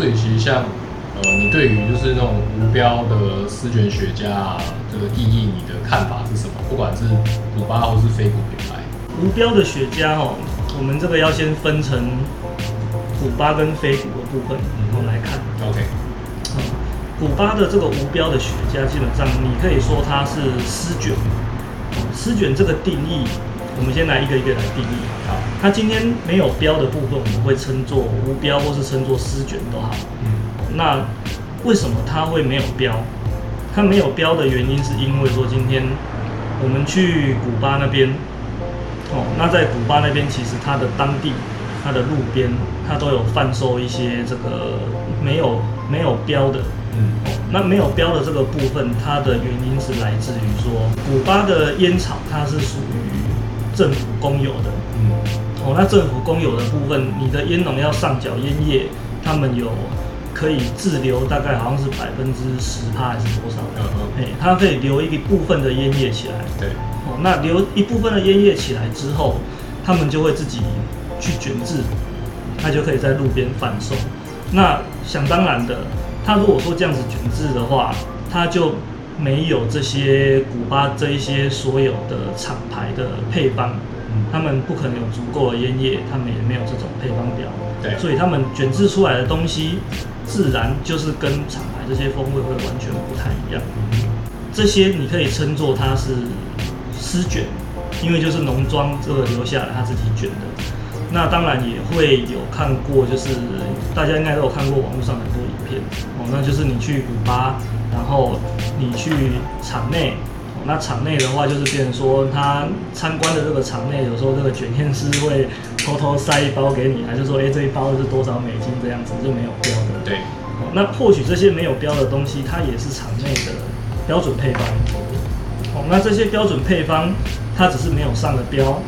所以其实像呃，你对于就是那种无标的丝卷雪茄啊，这个意义，你的看法是什么？不管是古巴或是非古品牌，无标的雪茄哦，我们这个要先分成古巴跟非古的部分，我们来看。OK，古巴的这个无标的雪茄，基本上你可以说它是丝卷。丝卷这个定义，我们先来一个一个来定义。好，它今天没有标的部分，我们会称作无标，或是称作丝卷都好。嗯，那为什么它会没有标？它没有标的原因是因为说今天我们去古巴那边，哦，那在古巴那边其实它的当地、它的路边，它都有贩售一些这个没有没有标的。嗯，哦，那没有标的这个部分，它的原因是来自于说，古巴的烟草它是属于政府公有的，嗯，哦，那政府公有的部分，你的烟农要上缴烟叶，他们有可以自留大概好像是百分之十趴还是多少的？嗯哼哎、它可以留一部分的烟叶起来。对，哦，那留一部分的烟叶起来之后，他们就会自己去卷制，他就可以在路边贩售。那想当然的，他如果说这样子卷制的话，他就没有这些古巴这一些所有的厂牌的配方，嗯他们不可能有足够的烟叶，他们也没有这种配方表，对所以他们卷制出来的东西，自然就是跟厂牌这些风味会完全不太一样。这些你可以称作它是丝卷，因为就是农庄这个留下来他自己卷的。那当然也会有看过，就是大家应该都有看过网络上很多影片哦，那就是你去古巴，然后你去场内。哦那场内的话，就是变成说，他参观的这个场内，有时候这个卷烟师会偷偷塞一包给你，还是说，哎、这一包是多少美金这样子，就没有标的。对，哦，那或许这些没有标的东西，它也是场内的标准配方。哦，那这些标准配方，它只是没有上的标，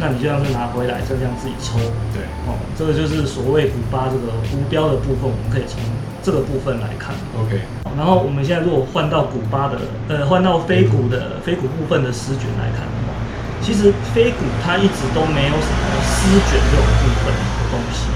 那你就像是拿回来，就这样自己抽。对，哦，这个就是所谓古巴这个无标的部分，我们可以从这个部分来看。OK，然后我们现在如果换到古巴的，呃，换到非古的非古部分的丝卷来看的话，其实非古它一直都没有什么丝卷这种部分的东西。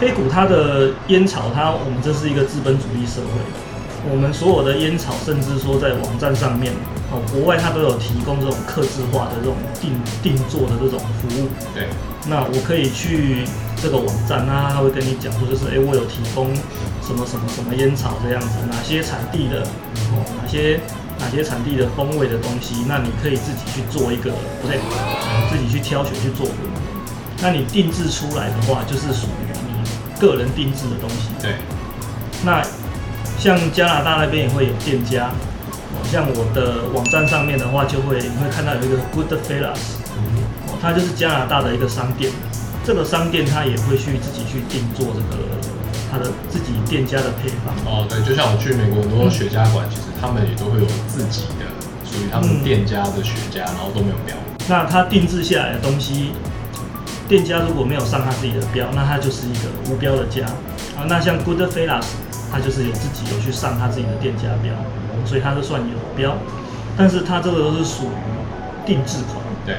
非古它的烟草，它我们这是一个资本主义社会，我们所有的烟草，甚至说在网站上面，哦，国外它都有提供这种客制化的这种定定做的这种服务。对，那我可以去这个网站，那他会跟你讲说，就是哎、诶我有提供什么什么什么烟草这样子，哪些产地的，哦，哪些哪些产地的风味的东西，那你可以自己去做一个，不对，自己去挑选去做。那你定制出来的话，就是属于你个人定制的东西。对，那像加拿大那边也会有店家，哦，像我的网站上面的话，就会你会看到有一个 Good Fellas，它就是加拿大的一个商店，这个商店它也会去自己去定做这个它的自己店家的配方。哦，对，就像我去美国很多雪茄馆，其实他们也都会有自己的属于他们嗯店家的雪茄，然后都没有标。那它定制下来的东西，店家如果没有上他自己的标，那它就是一个无标的家啊。那像 Good 它就是有自己有去上他自己的店家标，所以他是算有标，但是他这个都是属于定制款。对，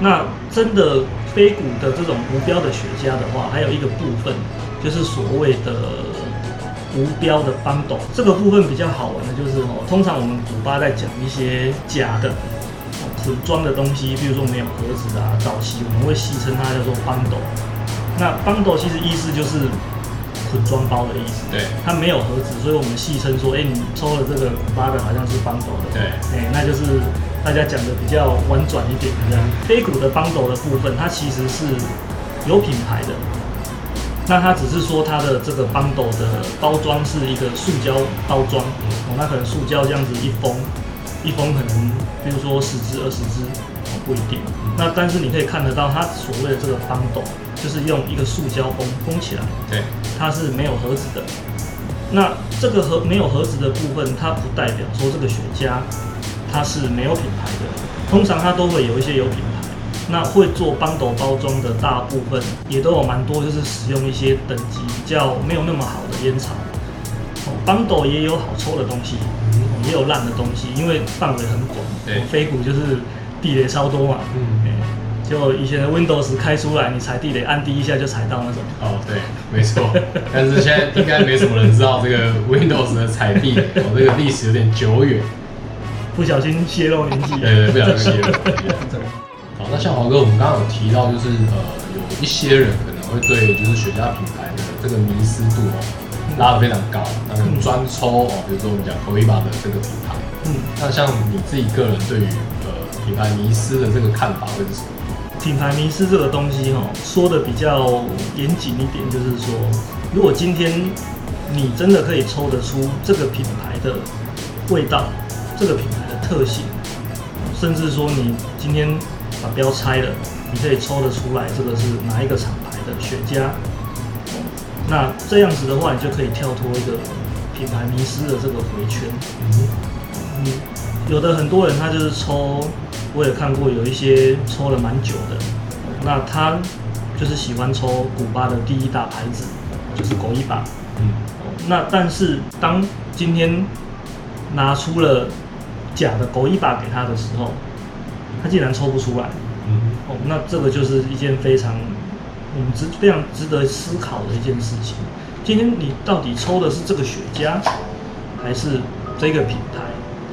那真的非古的这种无标的雪茄的话，还有一个部分就是所谓的无标的邦斗。这个部分比较好玩的就是哦，通常我们古巴在讲一些假的、装的东西，比如说没有盒子啊、早期我们会戏称它叫做邦斗。那邦斗其实意思就是混装包的意思。对，它没有盒子，所以我们戏称说，哎、你抽了这个古巴的好像是邦斗的。对哎、那就是大家讲的比较婉转一点的这样。非古的邦斗的部分，它其实是有品牌的，那它只是说它的这个邦斗的包装是一个塑胶包装，哦，那可能塑胶这样子一封，一封可能比如说十支二十支，哦不一定。那但是你可以看得到，它所谓的这个邦斗，就是用一个塑胶封封起来。对，它是没有盒子的。那这个盒没有盒子的部分，它不代表说这个雪茄它是没有品牌的，通常它都会有一些有品牌。那会做邦斗包装的大部分也都有蛮多，就是使用一些等级比较没有那么好的烟草。哦，邦斗也有好抽的东西，哦也有烂的东西，因为范围很广。对飞谷就是地雷超多嘛。嗯哎就以前的 Windows 开出来，你踩地雷按第一下就踩到那种。哦，对，没错。但是现在应该没什么人知道这个 Windows 的踩地雷，哦，这个历史有点久远。不小心泄露年纪。对对，不小心泄露。好，那像华哥，我们刚刚有提到，就是呃，有一些人可能会对就是雪茄品牌的这个迷失度哦拉得非常高，那可能专抽哦，比如说我们讲 c o i b a 的这个品牌。嗯。那像你自己个人对于呃品牌迷失的这个看法会是什么？品牌迷失这个东西哈，说的比较严谨一点，就是说，如果今天你真的可以抽得出这个品牌的味道，这个品牌的。特性，甚至说你今天把标拆了，你可以抽得出来这个是哪一个厂牌的雪茄。那这样子的话，你就可以跳脱一个品牌迷失的这个回圈。嗯，有的很多人他就是抽，我也看过有一些抽了蛮久的，那他就是喜欢抽古巴的第一大牌子，就是狗一把。嗯，那但是当今天拿出了假的狗一把给他的时候，他竟然抽不出来。嗯，哦，那这个就是一件非常我们值非常值得思考的一件事情。今天你到底抽的是这个雪茄，还是这个品牌？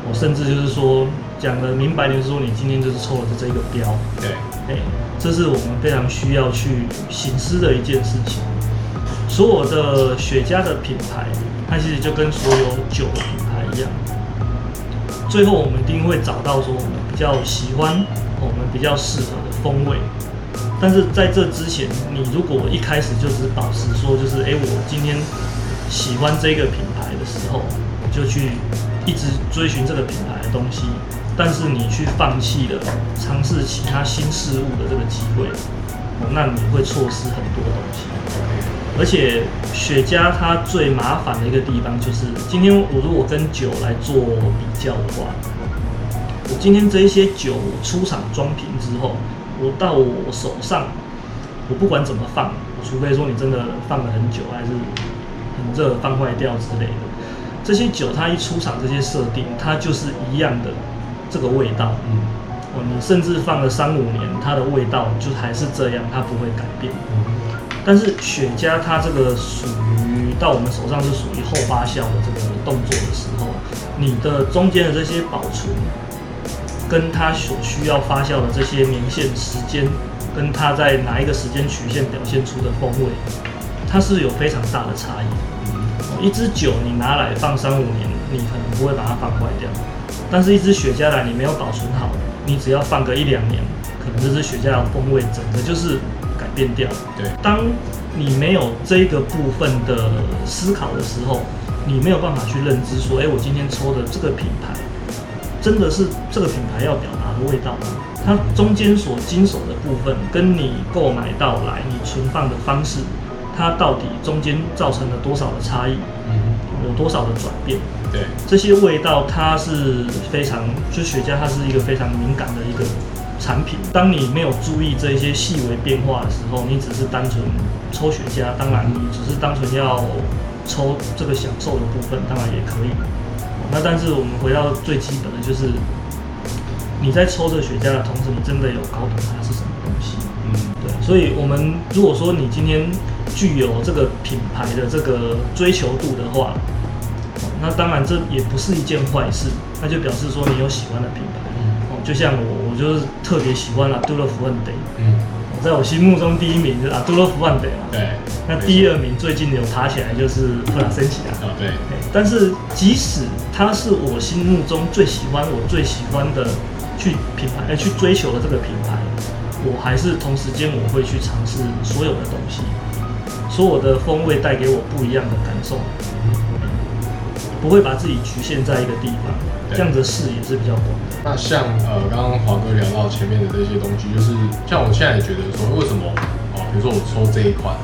我甚至就是说讲的明白就是，说你今天就是抽了这这个标。对，哎，这是我们非常需要去醒思的一件事情。所有的雪茄的品牌，它其实就跟所有酒的品牌一样。最后，我们一定会找到说我们比较喜欢、我们比较适合的风味。但是在这之前，你如果一开始就只保持说，就是哎，我今天喜欢这个品牌的时候，就去一直追寻这个品牌的东西，但是你去放弃了尝试其他新事物的这个机会，那你会错失很多东西。而且雪茄它最麻烦的一个地方就是，今天我如果跟酒来做比较的话，我今天这一些酒出厂装瓶之后，我到我手上，我不管怎么放，除非说你真的放了很久，还是很热放坏掉之类的，这些酒它一出厂这些设定，它就是一样的这个味道。嗯，我们甚至放了三五年，它的味道就还是这样，它不会改变。但是雪茄它这个属于到我们手上是属于后发酵的这个动作的时候，你的中间的这些保存，跟它所需要发酵的这些年限时间，跟它在哪一个时间曲线表现出的风味，它是有非常大的差异。一支酒你拿来放三五年，你可能不会把它放坏掉，但是一支雪茄来你没有保存好，你只要放个一两年，可能这支雪茄的风味整个就是改。变掉。对，当你没有这个部分的思考的时候，你没有办法去认知说，哎，我今天抽的这个品牌，真的是这个品牌要表达的味道吗？它中间所经手的部分，跟你购买到来你存放的方式，它到底中间造成了多少的差异？嗯，有多少的转变？对，这些味道它是非常，就雪茄它是一个非常敏感的一个。产品，当你没有注意这些细微变化的时候，你只是单纯抽雪茄，当然你只是单纯要抽这个享受的部分，当然也可以。那但是我们回到最基本的就是，你在抽这雪茄的同时，你真的有搞懂它是什么东西？嗯，对。所以，我们如果说你今天具有这个品牌的这个追求度的话，那当然这也不是一件坏事，那就表示说你有喜欢的品牌。哦就像我，我就是特别喜欢阿杜勒福万德。嗯，在我心目中第一名就是阿杜勒福万德嘛。对。那第二名最近有爬起来就是弗拉森奇啊。啊，对。但是即使它是我心目中最喜欢、我最喜欢的去品牌、呃去追求的这个品牌，我还是同时间我会去尝试所有的东西，所有的风味带给我不一样的感受，不会把自己局限在一个地方。这样子视野是比较广的。那像呃，刚刚华哥聊到前面的这些东西，就是像我现在也觉得说，为什么哦，比如说我抽这一款，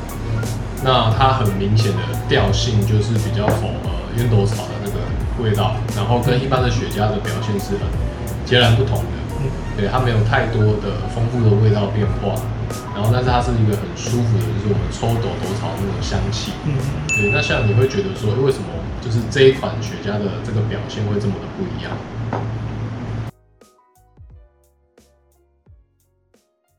那它很明显的调性就是比较符合烟斗草的那个味道，然后跟一般的雪茄的表现是很截然不同的。嗯，对，它没有太多的丰富的味道变化，然后但是它是一个很舒服的，就是我们抽斗斗草那种香气。嗯，对。那像你会觉得说，为什么？就是这一款雪茄的这个表现会这么的不一样。